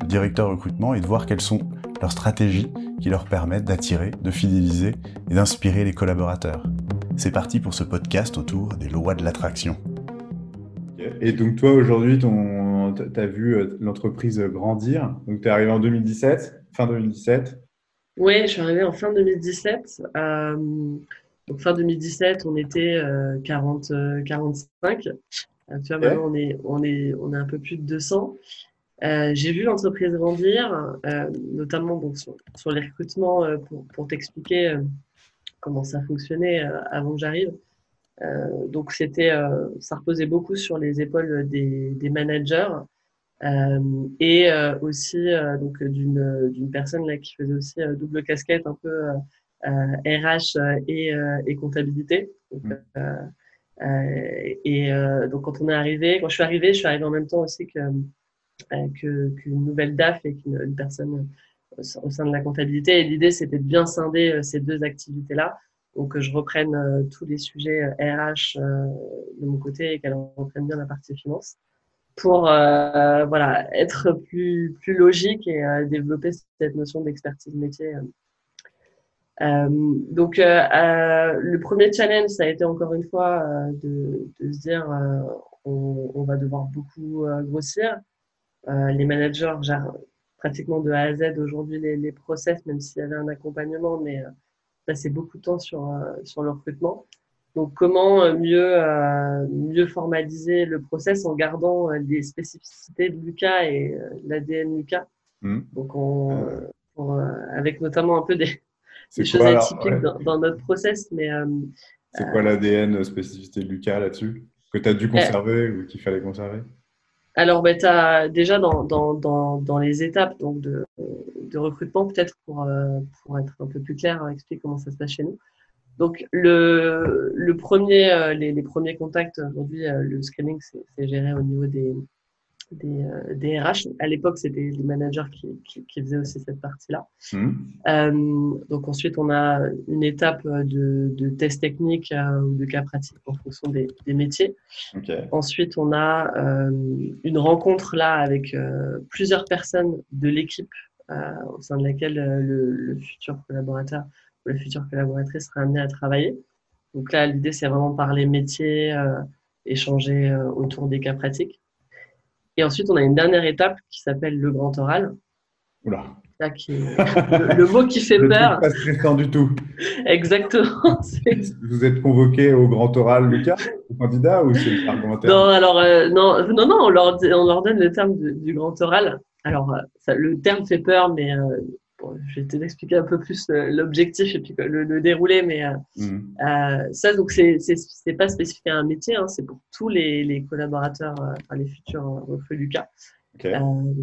de directeurs recrutement et de voir quelles sont leurs stratégies qui leur permettent d'attirer, de fidéliser et d'inspirer les collaborateurs. C'est parti pour ce podcast autour des lois de l'attraction. Et donc toi aujourd'hui, tu as vu euh, l'entreprise grandir. Donc tu es arrivé en 2017, fin 2017. Oui, je suis arrivé en fin 2017. Euh, donc fin 2017, on était 40, euh, 45. Euh, tu vois, maintenant, on est, on, est, on est un peu plus de 200. Euh, j'ai vu l'entreprise grandir, euh, notamment donc, sur, sur, les recrutements, euh, pour, pour t'expliquer comment ça fonctionnait avant que j'arrive. donc, c'était, ça reposait beaucoup sur les épaules des, des managers et aussi donc d'une, d'une personne là, qui faisait aussi double casquette, un peu RH et, et comptabilité. Donc, mmh. Et donc, quand on est arrivé, quand je suis arrivé, je suis arrivé en même temps aussi que euh, qu'une nouvelle DAF et qu'une personne au sein de la comptabilité. Et l'idée, c'était de bien scinder ces deux activités-là. Donc, que je reprenne tous les sujets RH de mon côté et qu'elle reprenne bien la partie finance pour voilà, être plus, plus logique et développer cette notion d'expertise métier euh, donc, euh, euh, le premier challenge, ça a été encore une fois de, de, se dire on, on, va devoir beaucoup grossir. Les managers gèrent pratiquement de A à Z aujourd'hui les, les, process, même s'il y avait un accompagnement, mais passer beaucoup de temps sur, sur le recrutement. Donc, comment mieux, mieux formaliser le process en gardant les spécificités de Lucas et l'ADN Lucas. Mmh. Donc, on, pour, avec notamment un peu des, des choses atypiques dans, notre process. Mais, euh, c'est quoi l'ADN spécificité de Lucas là-dessus Que tu as dû conserver ou qu'il fallait conserver? Alors, ben, as, déjà dans, dans, dans, dans, les étapes donc de, de recrutement, peut-être pour, euh, pour être un peu plus clair, hein, expliquer comment ça se passe chez nous. Donc, le, le premier, euh, les, les, premiers contacts, aujourd'hui, le screening, c'est géré au niveau des, des, euh, des RH. À l'époque, c'était les managers qui, qui, qui, faisaient aussi cette partie-là. Mmh. Euh, donc ensuite, on a une étape de, de test technique euh, ou de cas pratiques en fonction des, des métiers. Okay. Ensuite, on a euh, une rencontre là avec euh, plusieurs personnes de l'équipe au sein de laquelle le, le, futur collaborateur ou la future collaboratrice sera amené à travailler. Donc là, l'idée, c'est vraiment parler métier, échanger autour des cas pratiques. Et ensuite, on a une dernière étape qui s'appelle le grand oral. Oula. Là, qui le, mot qui fait le peur. Pas stressant du tout. Exactement. Vous êtes convoqué au grand oral, Lucas, au candidat, ou c'est argumentaire? Non, alors euh, non, non, non, on leur, on leur donne le terme du grand oral. Alors, euh, ça, le terme fait peur, mais euh, je vais t'expliquer un peu plus euh, l'objectif et puis le, le déroulé, mais euh, mmh. euh, ça, donc, c'est pas spécifique à un métier, hein, c'est pour tous les, les collaborateurs, euh, enfin, les futurs recrues Lucas. Okay.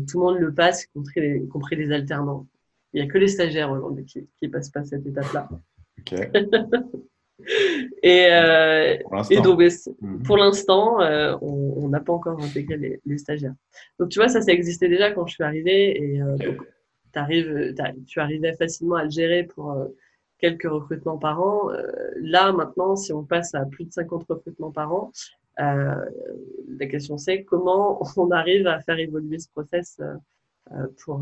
tout le monde le passe, y compris les, y compris les alternants. Il n'y a que les stagiaires aujourd'hui qui ne passent pas cette étape-là. Okay. et, et, donc, mmh. pour l'instant, on n'a pas encore intégré les, les, stagiaires. Donc, tu vois, ça, ça existait déjà quand je suis arrivée. Et okay. donc, arrives, tu arrivais facilement à le gérer pour euh, quelques recrutements par an. Euh, là, maintenant, si on passe à plus de 50 recrutements par an, euh, la question c'est comment on arrive à faire évoluer ce process pour,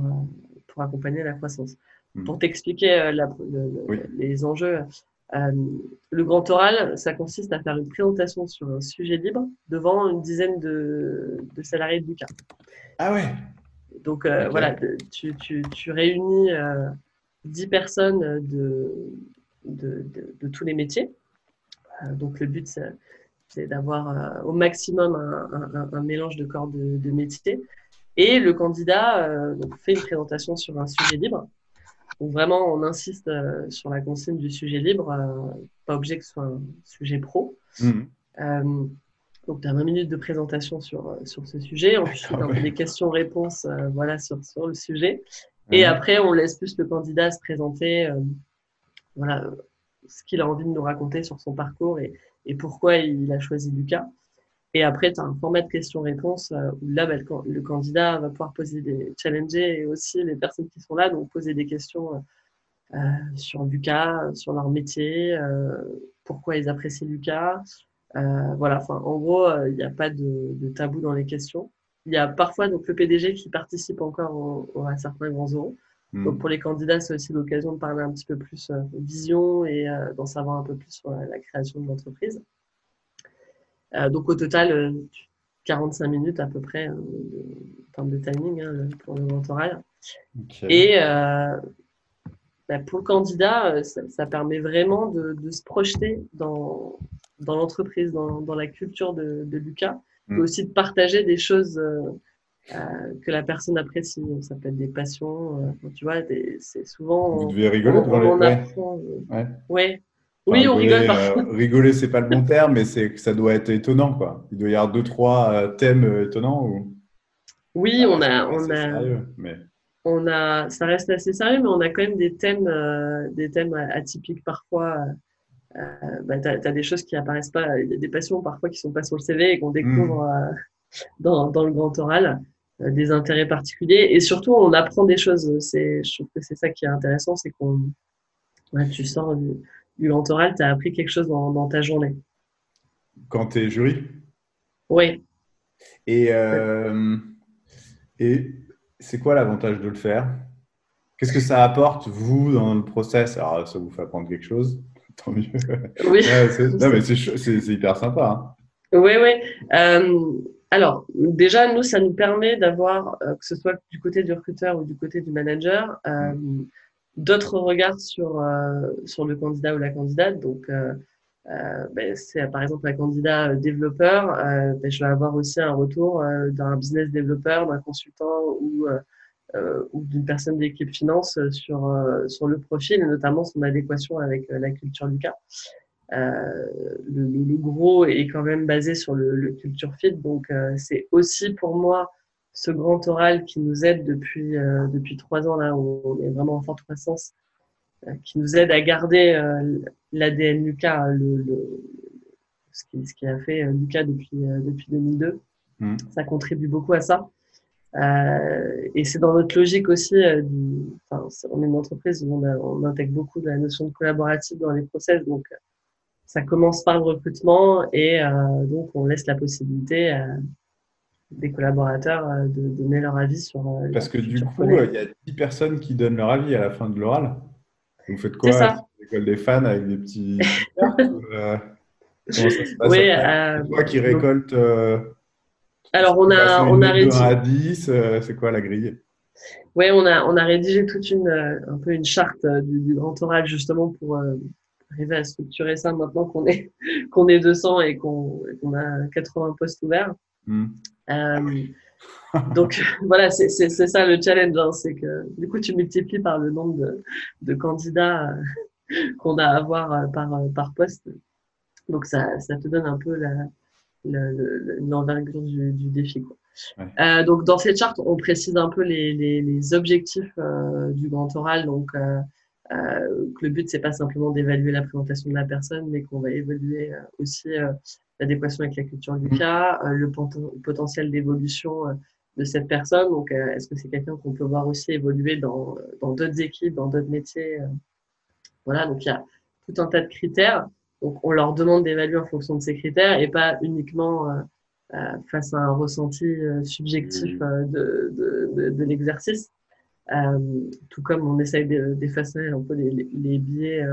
pour accompagner la croissance. Mmh. Pour t'expliquer le, oui. les enjeux, le grand oral, ça consiste à faire une présentation sur un sujet libre devant une dizaine de, de salariés de Lucas. Ah ouais donc euh, okay. voilà, tu, tu, tu réunis euh, 10 personnes de, de, de, de, tous les métiers. Euh, donc le but, c'est d'avoir euh, au maximum un, un, un, mélange de corps de, de métiers. Et le candidat euh, donc, fait une présentation sur un sujet libre. Donc vraiment, on insiste sur la consigne du sujet libre, pas obligé que ce soit un sujet pro. Mmh. Donc, tu as 20 minutes de présentation sur, euh, sur ce sujet. Ensuite, on a des questions-réponses euh, voilà, sur, sur le sujet. Et après, on laisse plus le candidat se présenter, voilà, ce qu'il a envie de nous raconter sur son parcours et, et pourquoi il a choisi Lucas. Et après, tu as un format de questions-réponses euh, où là, bah, le, candidat va pouvoir poser des challenges et aussi les personnes qui sont là, donc poser des questions euh, euh, sur Lucas, sur leur métier, pourquoi ils apprécient Lucas. Voilà, enfin, en gros, il n'y a pas de, tabou dans les questions. Il y a parfois donc, le PDG qui participe encore à certains grands euros. Hmm. Donc pour les candidats, c'est aussi l'occasion de parler un petit peu plus vision et d'en savoir un peu plus sur la création de l'entreprise. Euh, donc au total, 45 euh, minutes à peu près en termes de timing hein, pour le mentoral. Et euh, bah, pour le candidat, ça, permet vraiment de, se projeter dans, dans l'entreprise, dans, dans, la culture de, Lucas, mais mm. aussi de partager des choses que la personne apprécie. Ça peut être des passions, tu vois, c'est souvent. Vous devez rigoler devant les. Ouais. ouais. Oui, on rigole parfois. Euh, rigoler, c'est pas le bon terme, mais c'est ça doit être étonnant, quoi. Il doit y avoir deux, trois euh, thèmes euh, étonnants. Ou... Oui, on a, on a, sérieux, mais... on a, ça reste assez sérieux, mais on a quand même des thèmes, des thèmes atypiques parfois. Bah, tu as, des choses qui apparaissent pas, il y a des passions parfois qui sont pas sur le CV et qu'on découvre hmm. dans, dans, le grand oral, des intérêts particuliers. Et surtout, on apprend des choses. Je trouve que c'est ça qui est intéressant, c'est qu'on, tu sors du, du grand oral, tu as appris quelque chose dans, ta journée. Quand tu es jury? Oui. Et, euh, et c'est quoi l'avantage de le faire? Qu'est-ce que ça apporte, vous, dans le process? Alors, ça vous fait apprendre quelque chose? Tant mieux. Oui. non, mais c'est hyper sympa. Hein. Oui, oui. Euh, alors, déjà, nous, ça nous permet d'avoir, euh, que ce soit du côté du recruteur ou du côté du manager, mm d'autres regards sur, euh, sur le candidat ou la candidate. Donc, euh, euh, ben, c'est par exemple un candidat développeur, ben, je vais avoir aussi un retour d'un business développeur, d'un consultant ou, ou d'une personne d'équipe finance sur, sur le profil et notamment son adéquation avec la culture du cas. Euh, le, le, gros est quand même basé sur le, le culture fit, donc c'est aussi pour moi ce grand oral qui nous aide depuis, euh, depuis trois ans, là, où on est vraiment en forte croissance, euh, qui nous aide à garder euh, l'ADN Lucas, le, le, ce, qui, ce qui a fait Lucas depuis, depuis 2002. Mmh. Ça contribue beaucoup à ça. Et c'est dans notre logique aussi, du, enfin, on est une entreprise où on, on, intègre beaucoup de la notion de collaborative dans les process, donc ça commence par le recrutement et donc on laisse la possibilité à, des collaborateurs euh, de donner leur avis sur. Euh, Parce que du coup, il y a 10 personnes qui donnent leur avis à la fin de l'oral. Vous faites quoi L'école des fans avec des petits. euh, comment ça se passe Oui, euh, toi qui récolte. Alors, on a, on a rédigé. à 10, c'est quoi la grille? Oui, on a, on a rédigé toute une, un peu une charte du, grand oral justement pour arriver à structurer ça maintenant qu'on est, qu'on est 200 et qu'on a 80 postes ouverts. Hmm. Euh, donc voilà, c'est ça le challenge, hein, c'est que du coup tu multiplies par le nombre de, de candidats euh, qu'on a à avoir euh, par, par poste. Donc ça, ça te donne un peu l'envergure du, du, défi. Quoi. Euh, donc dans cette charte, on précise un peu les, les, les objectifs euh, du grand oral. Donc euh, que le but c'est pas simplement d'évaluer la présentation de la personne, mais qu'on va évaluer aussi l'adéquation avec la culture du mm. cas, euh, le potentiel d'évolution euh, de cette personne. Donc, euh, est-ce que c'est quelqu'un qu'on peut voir aussi évoluer dans d'autres équipes, dans d'autres métiers Voilà, donc il y a tout un tas de critères. Donc, on leur demande d'évaluer en fonction de ces critères et pas uniquement face à un ressenti subjectif mm. de, de, de, l'exercice. Euh, tout comme on essaye d'effacer un peu les, les, biais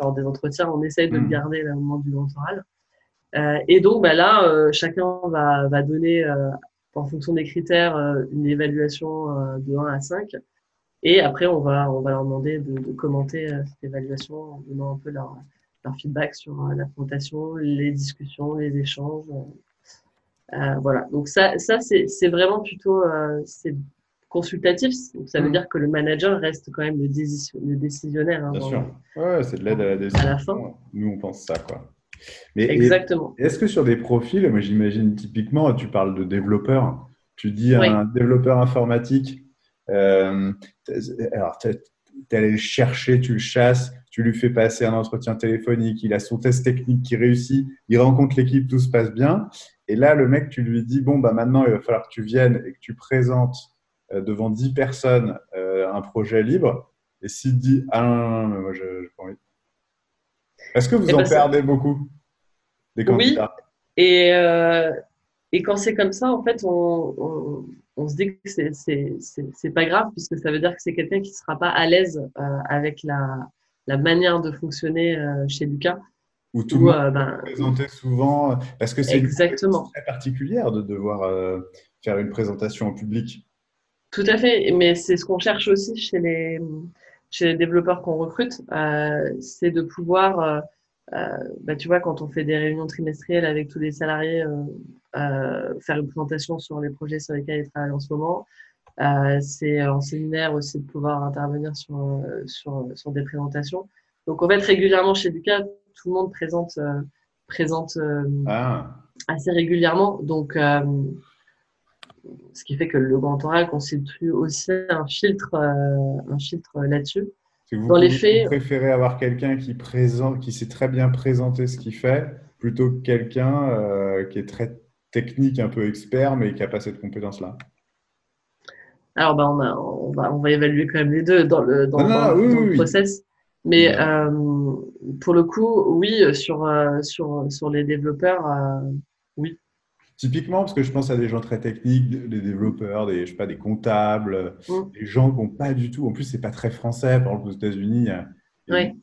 lors des entretiens, on essaye de le mm. garder au moment du mentoral. Euh, et donc bah, là, euh, chacun va, va donner, euh, en fonction des critères, une évaluation de 1 à 5. Et après, on va, on va leur demander de, de commenter cette évaluation en donnant un peu leur, leur feedback sur la présentation, les discussions, les échanges. Euh, voilà. Donc ça, ça c'est vraiment plutôt euh, consultatif. Donc ça veut mmh. dire que le manager reste quand même le, décisionnaire. Hein, Bien sûr. Ouais, c'est de l'aide à la décision. À la fin. Nous, on pense ça, quoi. Mais Exactement. Est-ce que sur des profils, moi j'imagine typiquement, tu parles de développeur, tu dis un développeur informatique, alors, tu es allé le chercher, tu le chasses, tu lui fais passer un entretien téléphonique, il a son test technique qui réussit, il rencontre l'équipe, tout se passe bien. Et là, le mec, tu lui dis, bon, bah, maintenant, il va falloir que tu viennes et que tu présentes devant 10 personnes un projet libre. Et s'il dit, ah non, non, non, moi, je n'ai pas envie. Est-ce que vous eh en ben, perdez beaucoup des candidats? Oui. Et, euh, et quand c'est comme ça, en fait, on, on, se dit que c'est pas grave, puisque ça veut dire que c'est quelqu'un qui ne sera pas à l'aise euh, avec la, la, manière de fonctionner euh, chez Lucas. Ou tout le monde ben, présenter souvent, parce que c'est exactement très particulière de devoir faire une présentation en public. Tout à fait, mais c'est ce qu'on cherche aussi chez les, chez les développeurs qu'on recrute, euh, c'est de pouvoir, euh, euh, bah, tu vois, quand on fait des réunions trimestrielles avec tous les salariés, faire une présentation sur les projets sur lesquels ils travaillent en ce moment. C'est en séminaire aussi de pouvoir intervenir sur, sur, sur, des présentations. Donc, en fait, régulièrement chez Lucas, tout le monde présente, présente ah. assez régulièrement. Donc, ce qui fait que le grand oral constitue aussi un filtre, euh, un filtre là-dessus. Dans les faits, vous préférez avoir quelqu'un qui présente, qui sait très bien présenter ce qu'il fait, plutôt que quelqu'un euh, qui est très technique, un peu expert, mais qui n'a pas cette compétence-là. Alors, bah, on, va, on va évaluer quand même les deux dans le, dans, le process. Mais euh, pour le coup, oui, sur, sur, sur les développeurs, oui. Typiquement, parce que je pense à des gens très techniques, des développeurs, des, je sais pas, des comptables, mm. des gens qui n'ont pas du tout. En plus, c'est pas très français. Par exemple, aux États-Unis,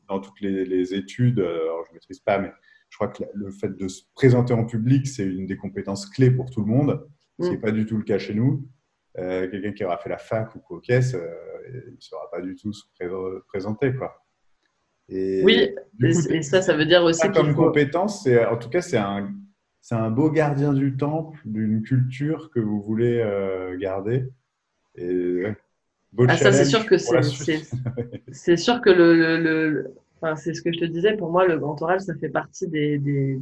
dans toutes les, études, euh, alors je ne maîtrise pas, mais je crois que le fait de se présenter en public, c'est une des compétences clés pour tout le monde, ce qui n'est mm. pas du tout le cas chez nous. Euh, quelqu'un qui aura fait la fac ou quoi caisse, euh, il ne saura pas du tout se présenter. Quoi. Et, oui, et, ça, ça veut dire aussi. Comme compétence, en tout cas, c'est un un beau gardien du temple d'une culture que vous voulez euh, garder. Et, ah, ça, c'est sûr que c'est, c'est, sûr que le, le, enfin, c'est ce que je te disais. Pour moi, le grand oral, ça fait partie des, des,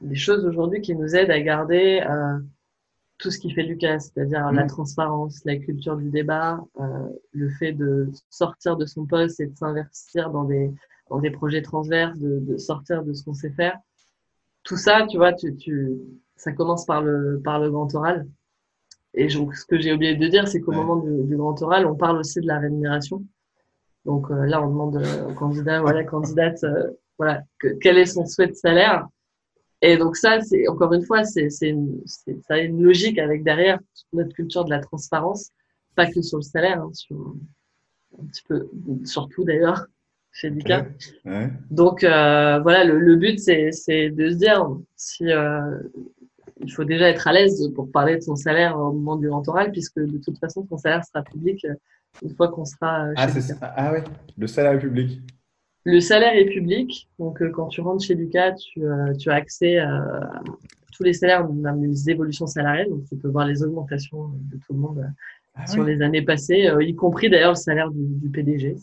des, choses aujourd'hui qui nous aident à garder euh, tout ce qui fait Lucas, c'est-à-dire la mm. transparence, la culture du débat, euh, le fait de sortir de son poste et de s'investir dans des, dans des projets transverses, de, de sortir de ce qu'on sait faire tout ça, tu vois, tu, tu, ça commence par le, par le grand oral. Et donc, ce que j'ai oublié de dire, c'est qu'au moment du, grand oral, on parle aussi de la rémunération. Donc euh, là, on demande au candidat, voilà, candidate, euh, voilà, quel est son souhait de salaire. Et donc ça, c'est encore une fois, c'est, c'est, ça a une logique avec derrière toute notre culture de la transparence, pas que sur le salaire, hein, sur un petit peu, surtout d'ailleurs, chez Lucas. Donc euh, voilà, le, but c'est de se dire si euh, il faut déjà être à l'aise pour parler de son salaire au moment du oral, puisque de toute façon son salaire sera public euh, une fois qu'on sera. ah, c'est ah oui, le salaire est public. Le salaire est public, donc quand tu rentres chez Lucas, tu, tu as accès à tous les salaires, même les évolutions salariales, donc tu peux voir les augmentations de tout le monde ah sur les années passées, y compris d'ailleurs le salaire du, du PDG.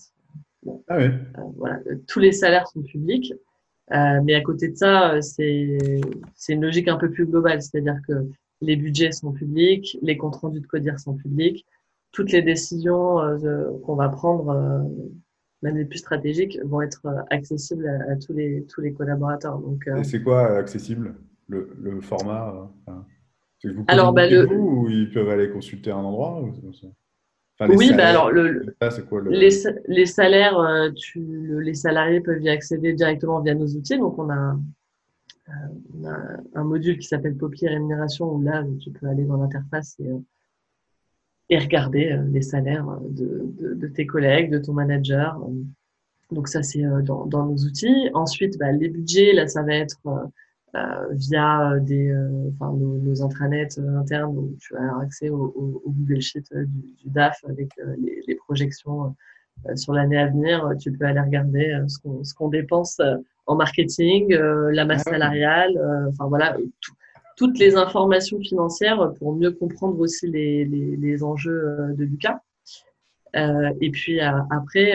Ah euh, voilà, tous les salaires sont publics. Euh, mais à côté de ça, euh, c'est une logique un peu plus globale, c'est-à-dire que les budgets sont publics, les comptes rendus de CODIR sont publics, toutes les décisions qu'on va prendre, même les plus stratégiques, vont être accessibles à, tous, les, tous les collaborateurs. Donc, Et c'est quoi accessible le, le format vous Alors, bah, le... ou ils peuvent aller consulter un endroit oui, bah alors le, les, les, salaires, euh, tu, les salariés peuvent y accéder directement via nos outils. Donc, on a, euh, on a un module qui s'appelle Poppy Rémunération où là, tu peux aller dans l'interface et, euh, et, regarder les salaires de, de, de, tes collègues, de ton manager. Donc, ça, c'est dans, dans, nos outils. Ensuite, bah, les budgets, là, ça va être euh, via des, euh, enfin, nos, nos, intranets euh, internes où tu as accès au, au, Google Sheet du, DAF avec les, les, projections sur l'année à venir. Tu peux aller regarder ce qu'on ce qu'on dépense en marketing, la masse ah salariale, enfin voilà, toutes les informations financières pour mieux comprendre aussi les, les, enjeux de Lucas. Euh, et puis après,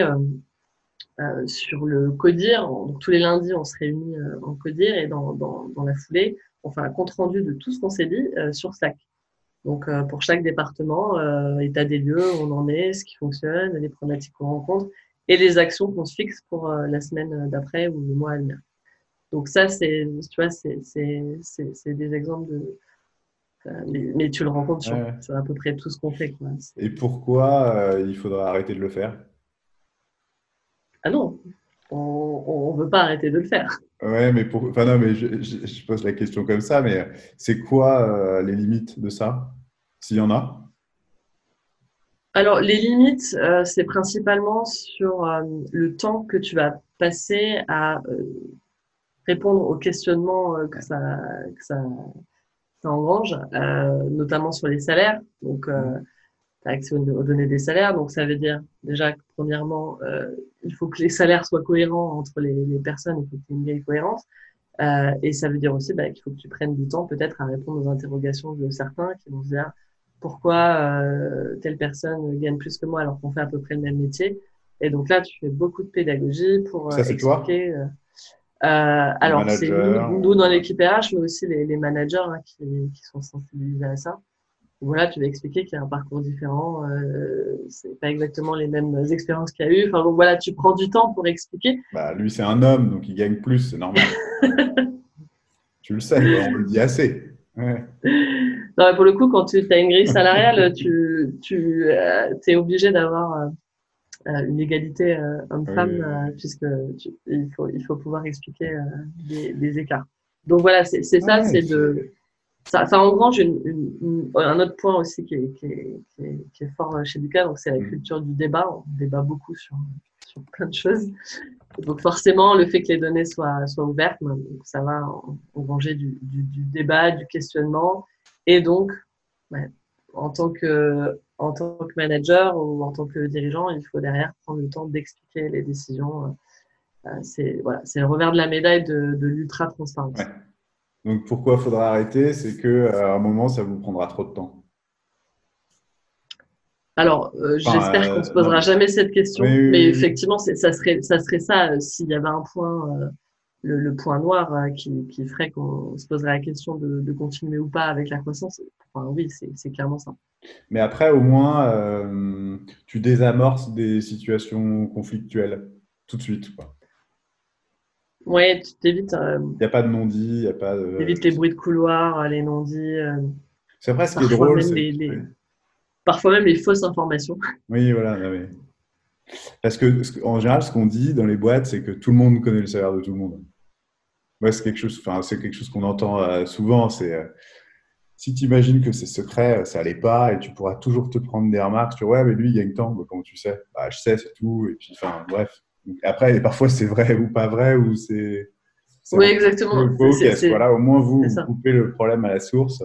euh, sur le CODIR. tous les lundis, on se réunit euh, en CODIR et dans, dans, la foulée, on fait un compte rendu de tout ce qu'on s'est dit euh, sur Slack. Donc, pour chaque département, état des lieux, où on en est, ce qui fonctionne, les problématiques qu'on rencontre et les actions qu'on se fixe pour la semaine d'après ou le mois à venir. Donc ça, c'est, tu vois, c'est, des exemples de, mais, tu le rencontres sur, à peu près tout ce qu'on fait. Quoi. Et pourquoi euh, il faudra arrêter de le faire? Ah non, on ne veut pas arrêter de le faire. Ouais, mais pour, enfin non, mais je, pose la question comme ça, mais c'est quoi euh, les limites de ça, s'il y en a? Alors les limites, euh, c'est principalement sur le temps que tu vas passer à répondre aux questionnements que ça, que ça engrange, euh, notamment sur les salaires. Donc, euh, tu as accès aux, données des salaires. Donc, ça veut dire déjà que, premièrement, euh, il faut que les salaires soient cohérents entre les, personnes. Il faut qu'il y ait une vieille cohérence. et ça veut dire aussi bah, qu'il faut que tu prennes du temps peut-être à répondre aux interrogations de certains qui vont se dire pourquoi telle personne gagne plus que moi alors qu'on fait à peu près le même métier? Et donc là, tu fais beaucoup de pédagogie pour expliquer. Euh, alors, c'est nous, dans l'équipe RH, mais aussi les, managers hein, qui, sont sensibilisés à ça. Voilà, tu vas expliquer qu'il y a un parcours différent, euh, c'est pas exactement les mêmes expériences qu'il y a eu. Enfin, donc voilà, tu prends du temps pour expliquer. Bah, lui, c'est un homme, donc il gagne plus, c'est normal. tu le sais, on le dit assez. Non, pour le coup, quand tu as une grille salariale, tu, tu euh, es obligé d'avoir euh, euh, une égalité euh, homme-femme, euh, puisque il, faut, il faut pouvoir expliquer des, écarts. Donc voilà, c'est ça, c'est de. Ça, ça engrange une, un autre point aussi qui est, qui est, qui est, fort chez Lucas, donc c'est la mm. culture du débat. On débat beaucoup sur, sur plein de choses. Donc forcément, le fait que les données soient, soient ouvertes, ben, ça va engranger du, du, du, débat, du questionnement. Et donc, ouais, en tant que en tant que manager ou en tant que dirigeant, il faut derrière prendre le temps d'expliquer les décisions. Euh, c'est voilà, le revers de la médaille de, l'ultra transparence. Donc pourquoi faudra arrêter? C'est qu'à euh, un moment, ça vous prendra trop de temps. Alors, euh, j'espère qu'on ne se posera jamais cette question, mais effectivement, ça serait, ça serait ça s'il y avait un point le, point noir euh, qui, qui, ferait qu'on se poserait la question de, continuer ou pas avec la croissance, enfin, oui, c'est clairement ça. Mais après, au moins, euh, tu désamorces des situations conflictuelles tout de suite. Oui, tu t'évites. Euh, il n'y a pas de non-dit, il n'y a pas de. Évites les bruits de couloir, les non-dits. c'est vrai, ce qui est drôle. Parfois même les fausses informations. Oui, voilà. Parce que, en général, ce qu'on dit dans les boîtes, c'est que tout le monde connaît le salaire de tout le monde c'est quelque chose, enfin, c'est quelque chose qu'on entend euh, souvent. C'est euh, si tu imagines que c'est secret, ça allait pas, et tu pourras toujours te prendre des remarques sur ouais, mais lui il gagne tant, comment tu sais? Bah, je sais, c'est tout. Et puis, enfin, bref. après, parfois c'est vrai ou pas vrai, ou c'est. Oui, exactement. Voilà, au moins vous, coupez le problème à la source.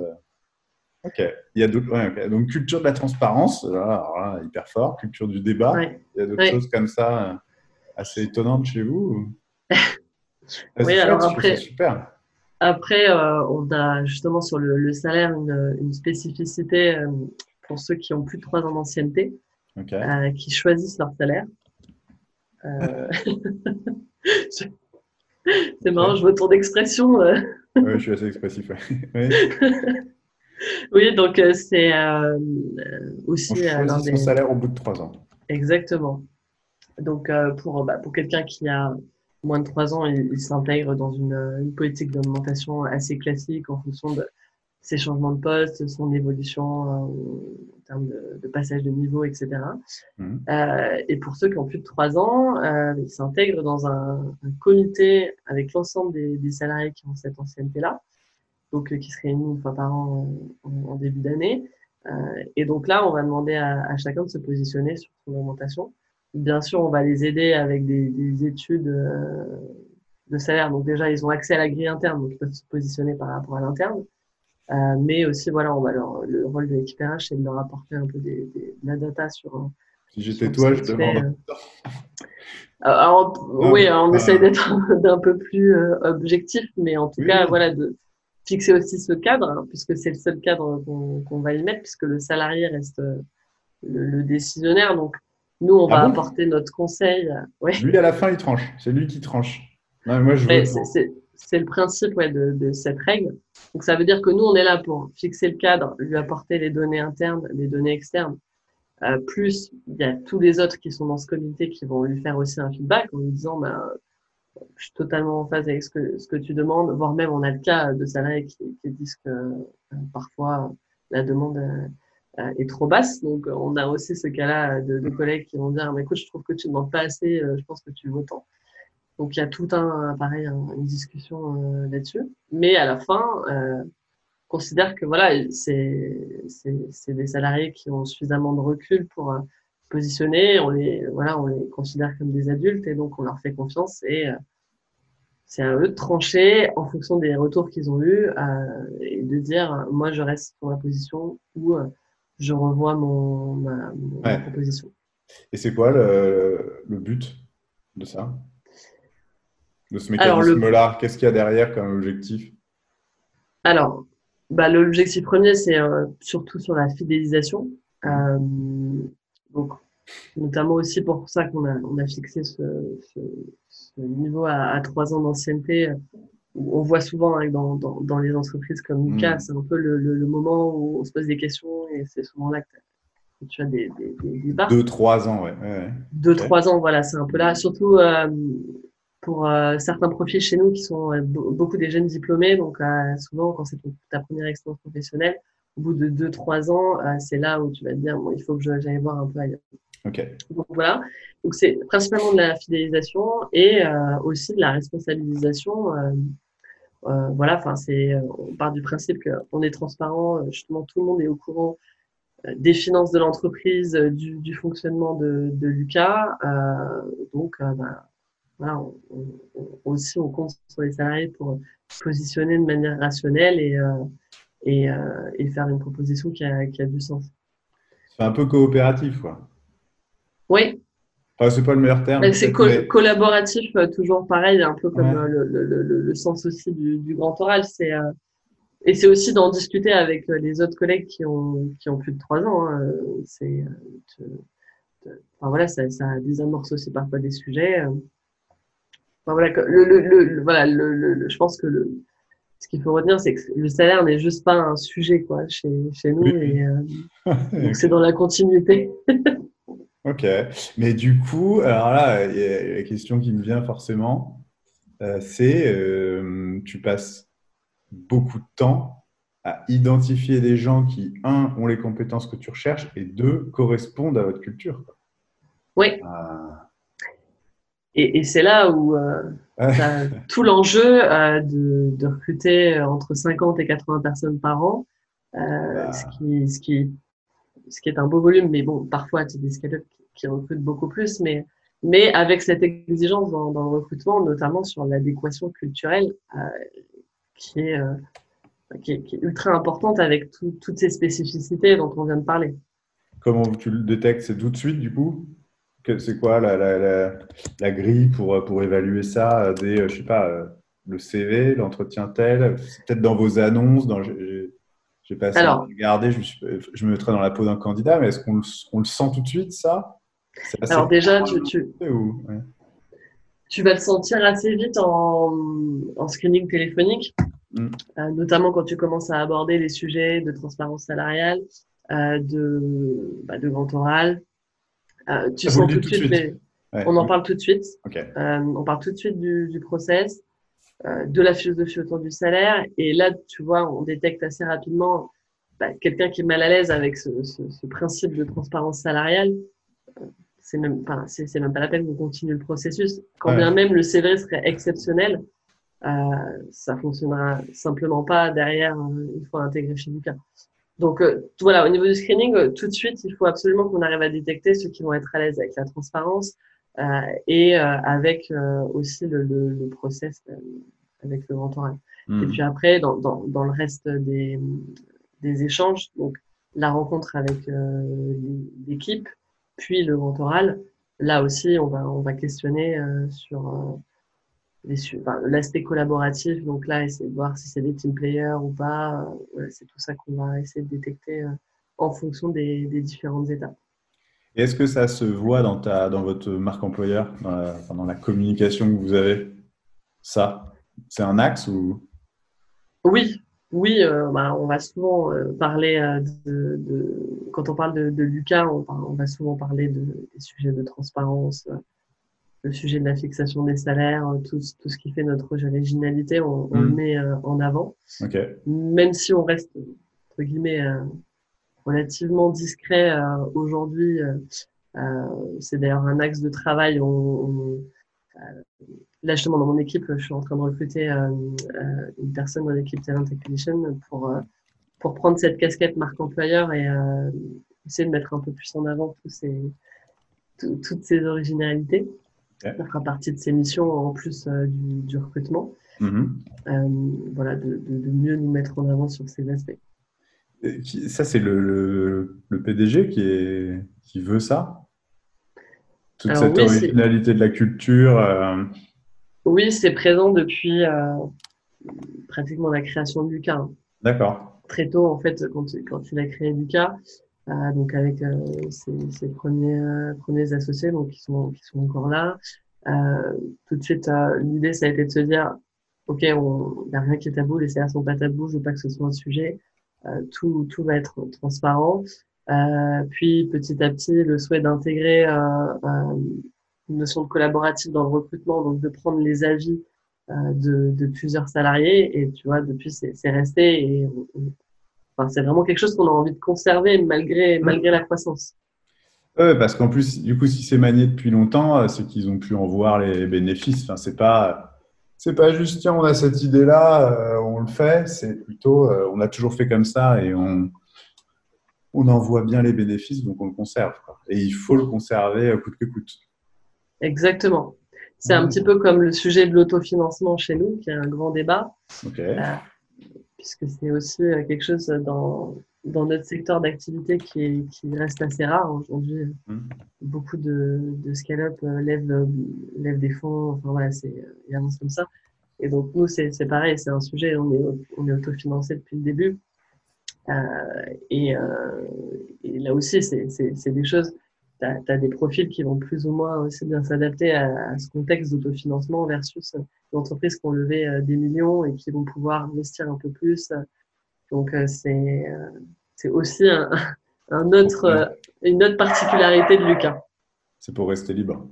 Ok. Il y a d'autres. Donc culture de la transparence, là, hyper fort. Culture du débat. Il y a d'autres choses comme ça euh, assez étonnantes chez vous. Oui, alors après, après euh, on a justement sur le, salaire une, spécificité euh, pour ceux qui ont plus de 3 ans d'ancienneté, euh, qui choisissent leur salaire. C'est marrant, je vois ton expression. oui, je suis assez expressif. Oui. donc c'est aussi. On choisit son salaire au bout de 3 ans. Exactement. Donc pour, bah, pour quelqu'un qui a moins de trois ans, il, s'intègre dans une, politique d'augmentation assez classique en fonction de ses changements de poste, son évolution euh, en termes de, passage de niveau, etc. Mmh. Euh, et pour ceux qui ont plus de trois ans, euh, ils s'intègrent dans un, comité avec l'ensemble des, salariés qui ont cette ancienneté-là, donc qui se réunit une fois par an en, début d'année. et donc là, on va demander à, à, chacun de se positionner sur son augmentation. Bien sûr, on va les aider avec des, études euh, de salaire. Donc déjà, ils ont accès à la grille interne, donc ils peuvent se positionner par rapport à l'interne. Euh, mais aussi, voilà, on va leur, le rôle de l'équipe RH, c'est de leur apporter un peu des, de la data sur. Si j'étais toi, je demande. Alors, oui, on essaye d'être d'un peu plus euh, objectif, mais en tout cas, voilà, de fixer aussi ce cadre, hein, puisque c'est le seul cadre qu'on va y mettre, puisque le salarié reste le, le décisionnaire. Donc, nous, on ah va apporter notre conseil. Lui, à la fin, il tranche. C'est lui qui tranche. moi, je c'est le principe ouais, de, de, cette règle. Donc ça veut dire que nous, on est là pour fixer le cadre, lui apporter les données internes, les données externes. Euh, plus, il y a tous les autres qui sont dans ce comité qui vont lui faire aussi un feedback en lui disant, ben, je suis totalement en phase avec ce que, ce que tu demandes, voire même on a le cas de salariés qui, qui disent que euh, parfois la demande euh, est trop basse. Donc on a aussi ce cas-là de, collègues qui vont dire, mais écoute, je trouve que tu ne demandes pas assez, je pense que tu veux autant. Donc il y a tout un, pareil, une discussion euh, là-dessus. Mais à la fin, euh, considère que voilà, c'est des salariés qui ont suffisamment de recul pour euh, positionner. On les voilà, on les considère comme des adultes et donc on leur fait confiance et euh, c'est à eux de trancher en fonction des retours qu'ils ont eus et de dire moi je reste sur ma position ou je revois mon ma, proposition. Et c'est quoi le, le but de ça? De ce mécanisme-là Qu'est-ce qu'il y a derrière comme objectif? Alors, bah, l'objectif premier, c'est euh, surtout sur la fidélisation. Euh, donc, notamment aussi pour ça qu'on a, on a fixé ce, ce, ce niveau à, trois ans d'ancienneté. On voit souvent hein, dans, dans, dans, les entreprises comme Lucas, mm. c'est un peu le, le, moment où on se pose des questions et c'est souvent là que tu as des, des, des débats. Deux, trois ans, ouais. ouais, Deux, trois ans, voilà, c'est un peu là. Surtout, euh, pour euh, certains profils chez nous qui sont euh, beaucoup des jeunes diplômés. Donc, euh, souvent, quand c'est ta première expérience professionnelle, au bout de 2-3 ans, c'est là où tu vas te dire, bon, il faut que j'aille voir un peu ailleurs. Ok. Donc, voilà. Donc, c'est principalement de la fidélisation et aussi de la responsabilisation. voilà, enfin, c'est, on part du principe qu'on est transparent, justement, tout le monde est au courant des finances de l'entreprise, du, du, fonctionnement de, de Lucas. donc, bah, voilà, aussi on compte sur les salariés pour se positionner de manière rationnelle et, euh, et, euh, et, faire une proposition qui a, qui a du sens. C'est un peu coopératif, quoi. Oui. Enfin, c'est pas le meilleur terme. C'est collaboratif, euh, toujours pareil, un peu comme le, le, le, le, sens aussi du, du grand oral. C'est et c'est aussi d'en discuter avec les autres collègues qui ont, qui ont plus de trois ans. Hein. C'est, enfin, voilà, ça, ça désamorce aussi parfois des sujets voilà, le, le, voilà le, je pense que le, ce qu'il faut retenir, c'est que le salaire n'est juste pas un sujet quoi, chez, chez nous. Et, euh, donc, c'est dans la continuité. ok. Mais du coup, alors là, la question qui me vient forcément, euh, c'est euh, tu passes beaucoup de temps à identifier des gens qui, un, ont les compétences que tu recherches et deux, correspondent à votre culture. Oui. Ah. Et, et c'est là où euh, tout l'enjeu de, de, recruter entre 50 et 80 personnes par an, euh, ce, qui, ce, qui, ce qui est un beau volume, mais bon, parfois tu as des scale qui, recrutent beaucoup plus, mais, mais avec cette exigence dans, dans le recrutement, notamment sur l'adéquation culturelle euh, qui, est, euh, qui, est, qui, est, ultra importante avec tout, toutes ces spécificités dont on vient de parler. Comment tu le détectes? C'est tout de suite du coup? C'est quoi la, la, la, grille pour, pour évaluer ça euh, des, Je sais pas, le CV, l'entretien tel? Peut-être dans vos annonces dans, J'ai pas regardé, je, je, me mettrais dans la peau d'un candidat, mais est-ce qu'on le, le, sent tout de suite, ça? Alors déjà, tu, tu, tu, vas le sentir assez vite en, en screening téléphonique, mm. notamment quand tu commences à aborder les sujets de transparence salariale, de, bah, de grand oral, euh, tu sens tout, de suite, mais on en parle tout de suite. Euh, on parle tout de suite du, du process, euh, de la philosophie autour du salaire. Et là, tu vois, on détecte assez rapidement bah, quelqu'un qui est mal à l'aise avec ce, ce, ce, principe de transparence salariale. C'est même, enfin, c'est même pas la peine qu'on continue le processus. Quand bien même le CV serait exceptionnel, euh, ça fonctionnera simplement pas derrière une fois intégré chez Lucas. Donc euh, voilà, au niveau du screening, euh, tout de suite, il faut absolument qu'on arrive à détecter ceux qui vont être à l'aise avec la transparence euh, et avec aussi le, le, le process avec le grand oral. Et hmm. puis après, dans, dans, dans le reste des, des, échanges, donc la rencontre avec l'équipe, puis le grand oral, là aussi, on va, on va questionner sur l'aspect collaboratif, donc là, essayer de voir si c'est des team players ou pas. Euh, c'est tout ça qu'on va essayer de détecter euh, en fonction des, des différentes étapes. Est-ce que ça se voit dans, ta, dans votre marque employeur, dans la, dans la communication que vous avez? Ça C'est un axe ou? Oui, oui, bah, on va souvent parler de, quand on parle de, Lucas, on, va souvent parler de, des sujets de transparence, le sujet de la fixation des salaires, tout, tout ce qui fait notre originalité, on, le hmm. met en avant. Même si on reste, entre guillemets, relativement discret aujourd'hui, euh, c'est d'ailleurs un axe de travail. On, euh, là, justement, dans mon équipe, je suis en train de recruter euh, une personne dans l'équipe Talent Acquisition pour, pour prendre cette casquette marque employeur et essayer de mettre un peu plus en avant tous ces, toutes ces originalités. Ça fera partie de ces missions en plus du, recrutement. Mm-hmm. voilà, de, de, mieux nous mettre en avant sur ces aspects. Ça, c'est le, le, PDG qui, est, qui veut ça? Toute cette originalité de la culture euh, Oui, c'est présent depuis euh, pratiquement la création de Lucas. Hein. D'accord. Très tôt, en fait, quand, quand il a créé Lucas, euh, donc avec ses, ses, premiers, premiers associés, donc qui sont, qui sont encore là, tout de suite, l'idée, ça a été de se dire, OK, il n'y a rien qui est tabou, les CR sont pas tabous, je veux pas que ce soit un sujet. Euh, tout, tout va être transparent. Euh, puis petit à petit, le souhait d'intégrer euh, une notion de collaboratif dans le recrutement, donc de prendre les avis de, de, plusieurs salariés. Et tu vois, depuis, c'est resté. Et enfin, c'est vraiment quelque chose qu'on a envie de conserver malgré, malgré la croissance. Oui, parce qu'en plus, du coup, si c'est manié depuis longtemps, c'est qu'ils ont pu en voir les bénéfices. Enfin, c'est pas c'est pas juste tiens on a cette idée là euh, on le fait c'est plutôt euh, on a toujours fait comme ça et on on en voit bien les bénéfices donc on le conserve et il faut le conserver coûte que coûte exactement c'est un petit peu comme le sujet de l'autofinancement chez nous qui est un grand débat euh, puisque c'est aussi quelque chose dans dans notre secteur d'activité qui, qui reste assez rare aujourd'hui. Mmh. Beaucoup de, de scale-up euh, lèvent, lèvent des fonds, enfin voilà, c'est, il avance comme ça. Et donc nous, c'est, c'est pareil, c'est un sujet, on est, on est autofinancé depuis le début. Euh, et, euh, et, là aussi, c'est, c'est, c'est des choses, tu as, des profils qui vont plus ou moins aussi bien s'adapter à, à ce contexte d'autofinancement versus des entreprises qui ont levé euh, des millions et qui vont pouvoir investir un peu plus donc, euh, c'est euh, aussi un, un autre, euh, une autre particularité de Lucas. C'est pour rester libre.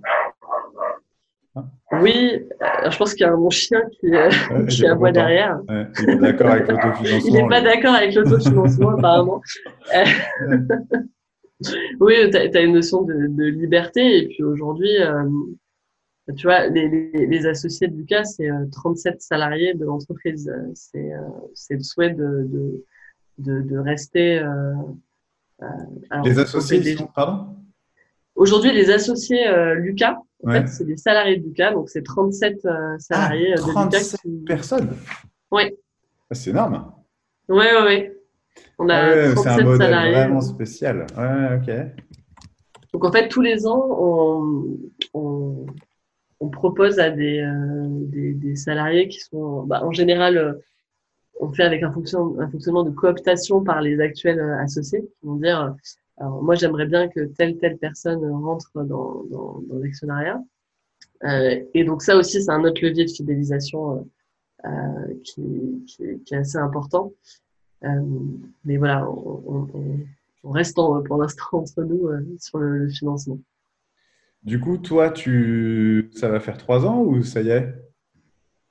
Oui, je pense qu'il y a mon chien qui, qui aboie derrière. il pas d'accord avec l'autofinancement. il n'est pas d'accord avec l'autofinancement, apparemment. Oui, tu as, une notion de, de, liberté. Et puis aujourd'hui, tu vois, les, les, associés de Lucas, c'est 37 euh, salariés de l'entreprise. C'est euh, le souhait de, de, de, de rester. Euh, alors, les associés, sont, pardon? Aujourd'hui, les associés Lucas, en fait, c'est des salariés de Lucas, donc c'est 37 salariés ah, 37 de Lucas. personnes Oui. Ah, c'est énorme. Oui, oui, oui. On a ah C'est un modèle vraiment spécial. Ouais, ok. Donc en fait, tous les ans, on, on, on propose à des, euh, des, des, salariés qui sont, bah, en général, euh, on fait avec un, fonction, un fonctionnement de cooptation par les actuels euh, associés qui vont dire, alors moi j'aimerais bien que telle telle personne rentre dans, dans, dans l'actionnariat. Euh, et donc ça aussi, c'est un autre levier de fidélisation euh, qui, qui, qui, est assez important. Euh, mais voilà, on, on, on reste pour l'instant entre nous sur le financement. Du coup, toi, tu... ça va faire trois ans ou ça y est?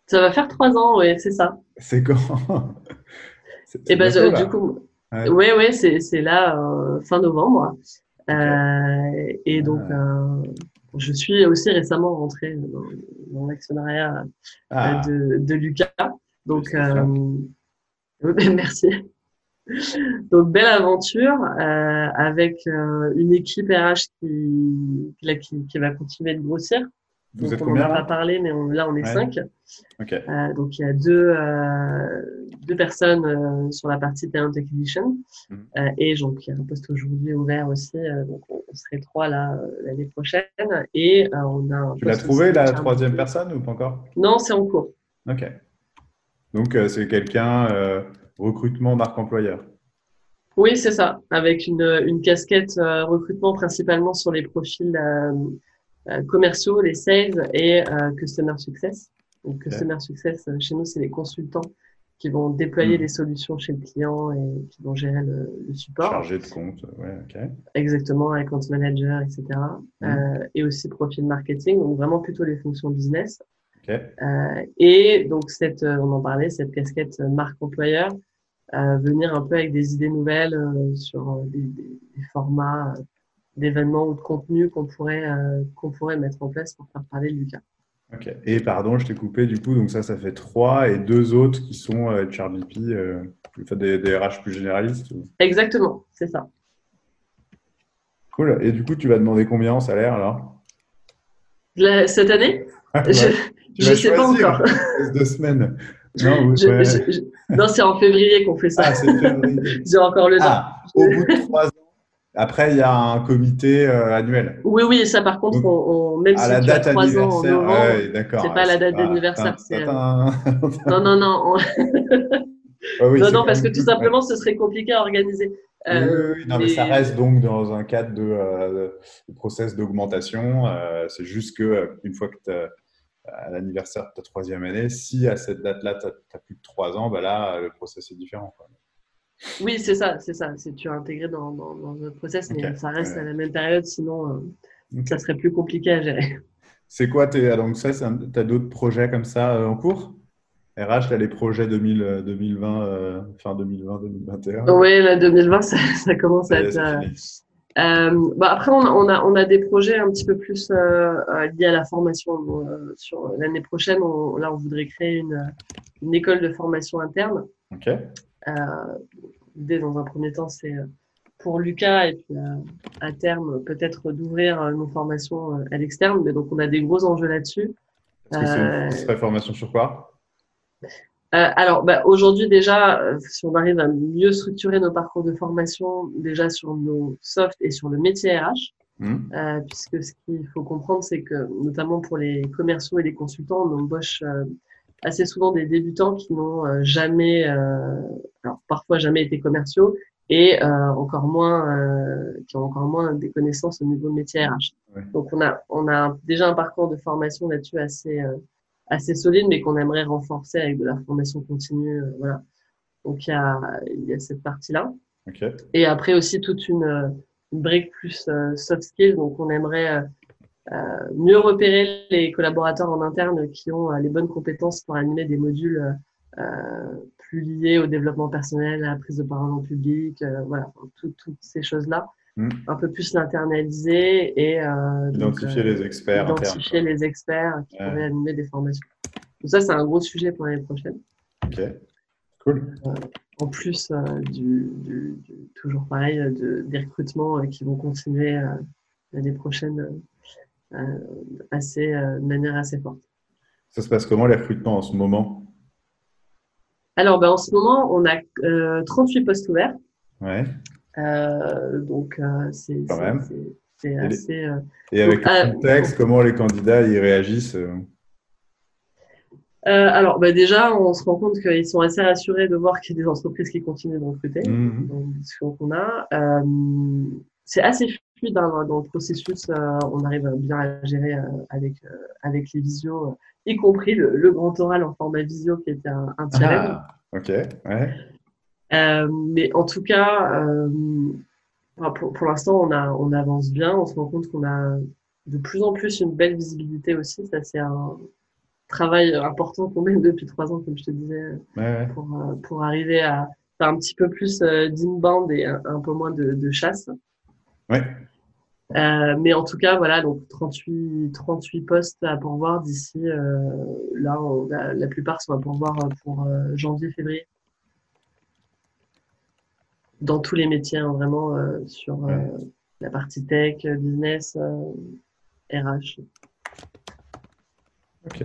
Ça va faire trois ans, oui, c'est ça. C'est quand? Et eh ben, du coup, oui, ouais, ouais, c'est là, euh, fin novembre. Euh, et donc, ah. euh, je suis aussi récemment rentrée dans, dans l'actionnariat ah. de, de, Lucas. Donc, merci. Donc, belle aventure euh, avec euh, une équipe RH qui, qui, qui, va continuer de grossir. Vous donc, êtes on n'en a pas parlé, mais on, là, on est cinq. Okay. Euh, donc, il y a deux, deux personnes sur la partie Talent Acquisition. Mm. et donc, il y a un poste aujourd'hui ouvert aussi. donc, on, serait trois là l'année prochaine. Et on a Tu l'as trouvé, la troisième personne, ou pas encore? Non, c'est en cours. OK. Donc, c'est quelqu'un recrutement marque employeur. Oui, c'est ça, avec une, une casquette euh, recrutement principalement sur les profils euh, euh, commerciaux, les sales et customer success. Donc, Customer Success, chez nous, c'est les consultants qui vont déployer hmm. les solutions chez le client et qui vont gérer le, support. Chargé de compte, ouais, ok. Exactement, account manager, etc. Hmm. Euh, et aussi profil marketing, donc vraiment plutôt les fonctions business. Euh, et donc, cette, euh, on en parlait, cette casquette marque employeur, euh, venir un peu avec des idées nouvelles euh, sur des, des, des formats d'événements ou de contenus qu'on pourrait, qu'on pourrait mettre en place pour faire parler de Lucas. Ok. Et pardon, je t'ai coupé du coup, donc ça, ça fait trois et deux autres qui sont euh, HRBP, euh, des, des RH plus généralistes Exactement, c'est ça. Cool. Et du coup, tu vas demander combien en salaire alors? Cette année? Je ne sais pas encore. Deux semaines. Non, non c'est en février qu'on fait ça. Ah. J'ai encore le temps. Ah, au bout de trois ans après, il y a un comité euh, annuel. Oui, oui, ça par contre, on, même si la tu date as 3 ans en novembre, c'est pas la date d'anniversaire. non, non, non. oui, non, non, parce que tout simplement, ce serait compliqué à organiser. Euh, oui, non, mais ça reste donc dans un cadre de, euh, process d'augmentation. c'est juste que une fois que tu à l'anniversaire de ta troisième année, si à cette date-là, tu as, plus de trois ans, bah là, le process est différent. Quoi. Oui, c'est ça, c'est ça. C'est tu as intégré dans, dans, dans, notre process, mais ça reste à la même période, sinon euh, ça serait plus compliqué à gérer. C'est quoi tes, donc ça, tu as d'autres projets comme ça euh, en cours? RH, tu as les projets 2000, 2020, euh, fin 2020, 2021 Oui, 2020, ça, ça, commence à être. Bah, après, on a, on, a, on a des projets un petit peu plus liés à la formation. sur l'année prochaine, on, là, on voudrait créer une, une école de formation interne. Ok. L'idée, dans un premier temps, c'est euh, pour Lucas et puis euh, à terme, peut-être d'ouvrir euh, nos formations à l'externe. Mais donc, on a des gros enjeux là-dessus. Est-ce que c'est formation sur quoi? Alors, bah, aujourd'hui déjà, si on arrive à mieux structurer nos parcours de formation, déjà sur nos softs et sur le métier RH, mmh. puisque ce qu'il faut comprendre, c'est que notamment pour les commerciaux et les consultants, on embauche assez souvent des débutants qui n'ont euh, jamais, euh, alors parfois jamais été commerciaux et euh, encore moins, qui ont encore moins des connaissances au niveau de métier RH. Donc on a, on a déjà un parcours de formation là-dessus assez, assez solide, mais qu'on aimerait renforcer avec de la formation continue. voilà. Donc il y a, y a cette partie-là. Et après aussi toute une, une brique plus soft skills. Donc on aimerait euh, mieux repérer les collaborateurs en interne qui ont euh, les bonnes compétences pour animer des modules euh, plus liés au développement personnel, à la prise de parole en public, voilà, toutes ces choses-là. Hmm. Un peu plus l'internaliser et identifier les experts. Identifier les experts qui pourraient animer des formations. Donc ça, c'est un gros sujet pour l'année prochaine. Ok, cool. en plus du, du, toujours pareil, de, des recrutements qui vont continuer l'année prochaine euh, assez, euh, de manière assez forte. Ça se passe comment les recrutements en ce moment? Alors, ben, en ce moment, on a 38 euh, postes ouverts. Ouais. Donc, c'est assez. et avec le contexte, comment les candidats y réagissent alors, ben, déjà, on se rend compte qu'ils sont assez rassurés de voir qu'il y a des entreprises qui continuent de recruter, mmh. dans qu'on a. c'est assez dans, dans, le processus, euh, on arrive bien à gérer euh, avec, euh, avec les visios, y compris le, grand oral en format visio qui était un, un challenge. Ah, ok, ouais. Mais en tout cas, pour, pour l'instant, on, a, on avance bien. On se rend compte qu'on a de plus en plus une belle visibilité aussi. Ça, c'est un travail important qu'on mène depuis trois ans, comme je te disais, Pour, pour arriver à faire un petit peu plus d'inbound et un, un, peu moins de, de chasse. Ouais. Euh, mais en tout cas, voilà, donc 38, 38 postes à pourvoir d'ici. Euh, là, la, plupart sont à pourvoir euh, pour euh, janvier-février. Dans tous les métiers, hein, vraiment, euh, sur la partie tech, business, RH. Ok.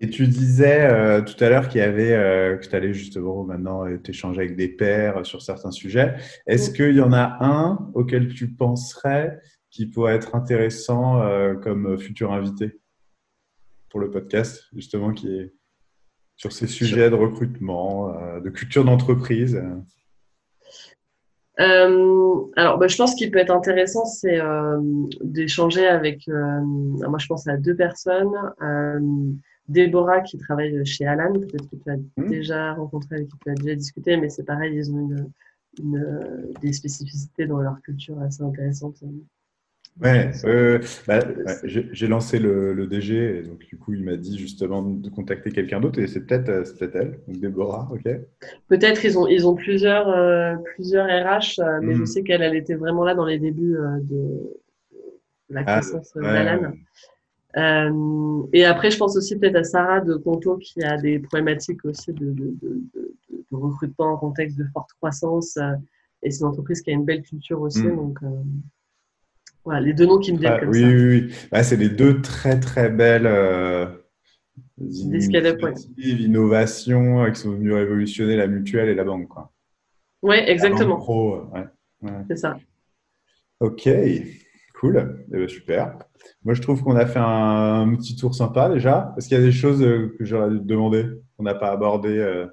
Et tu disais tout à l'heure qu'il y avait, que tu allais justement maintenant t'échanger avec des pairs sur certains sujets. Est-ce qu'il y en a un auquel tu penserais qui pourrait être intéressant euh, comme futur invité pour le podcast, justement, qui est sur ces sujets de recrutement, euh, de culture d'entreprise euh, alors, bah, je pense qu'il peut être intéressant, c'est d'échanger avec, moi je pense à deux personnes. Déborah qui travaille chez Alan, peut-être que tu as mmh. déjà rencontré, avec qui tu as déjà discuté, mais c'est pareil, ils ont une, une, des spécificités dans leur culture assez intéressantes. Ouais, bah, j'ai lancé le, DG, et donc du coup, il m'a dit justement de contacter quelqu'un d'autre, et c'est peut-être euh, peut elle, donc Déborah, ok Peut-être ils ont, ils ont plusieurs, euh, plusieurs RH, euh, mais je hmm. sais qu'elle elle était vraiment là dans les débuts de la ah, croissance d'Alan. et après, je pense aussi peut-être à Sarah de Conto qui a des problématiques aussi de, de, de, de recrutement en contexte de forte croissance. et c'est une entreprise qui a une belle culture aussi, hmm. donc voilà, les deux noms qui me viennent ah, comme oui, ça. Oui, oui, c'est les deux très très belles euh, innovations qui sont venues révolutionner la mutuelle et la banque. Oui, exactement. Pro, C'est ça. Ok, cool, eh ben, super. Moi, je trouve qu'on a fait un, petit tour sympa déjà. Est-ce qu'il y a des choses euh, que j'aurais dû te demander qu'on n'a pas abordées euh?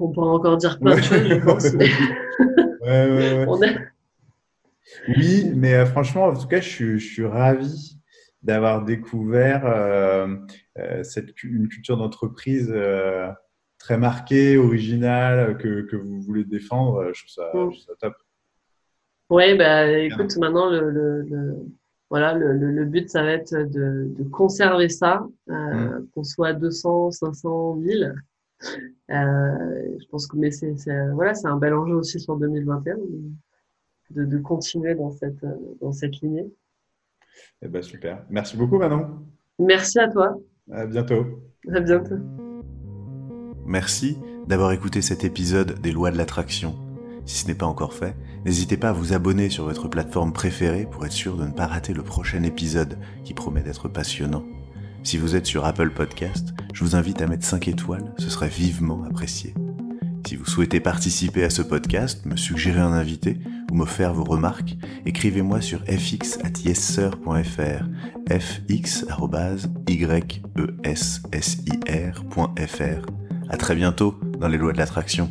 On pourra encore dire plein de choses, je pense. ouais, ouais, On a... Oui, mais euh, franchement, en tout cas, je, suis, ravi d'avoir découvert euh, euh, cette, une culture d'entreprise très marquée, originale, que, vous voulez défendre. Je trouve ça, mm. top. Oui, bah, écoute, maintenant, le, voilà, le, but, ça va être de, conserver ça, mm. qu'on soit 200, 500, 1000. je pense que mais c'est voilà, c'est un bel enjeu aussi sur 2021 de, continuer dans cette, dans cette lignée. Eh ben, super. Merci beaucoup, Manon. Merci à toi. À bientôt. À bientôt. Merci d'avoir écouté cet épisode des lois de l'attraction. Si ce n'est pas encore fait, n'hésitez pas à vous abonner sur votre plateforme préférée pour être sûr de ne pas rater le prochain épisode qui promet d'être passionnant. Si vous êtes sur Apple Podcast, je vous invite à mettre 5 étoiles, ce serait vivement apprécié. Si vous souhaitez participer à ce podcast, me suggérer un invité ou me faire vos remarques, écrivez-moi sur fx.yessir.fr fx.yessir.fr. À très bientôt dans les lois de l'attraction.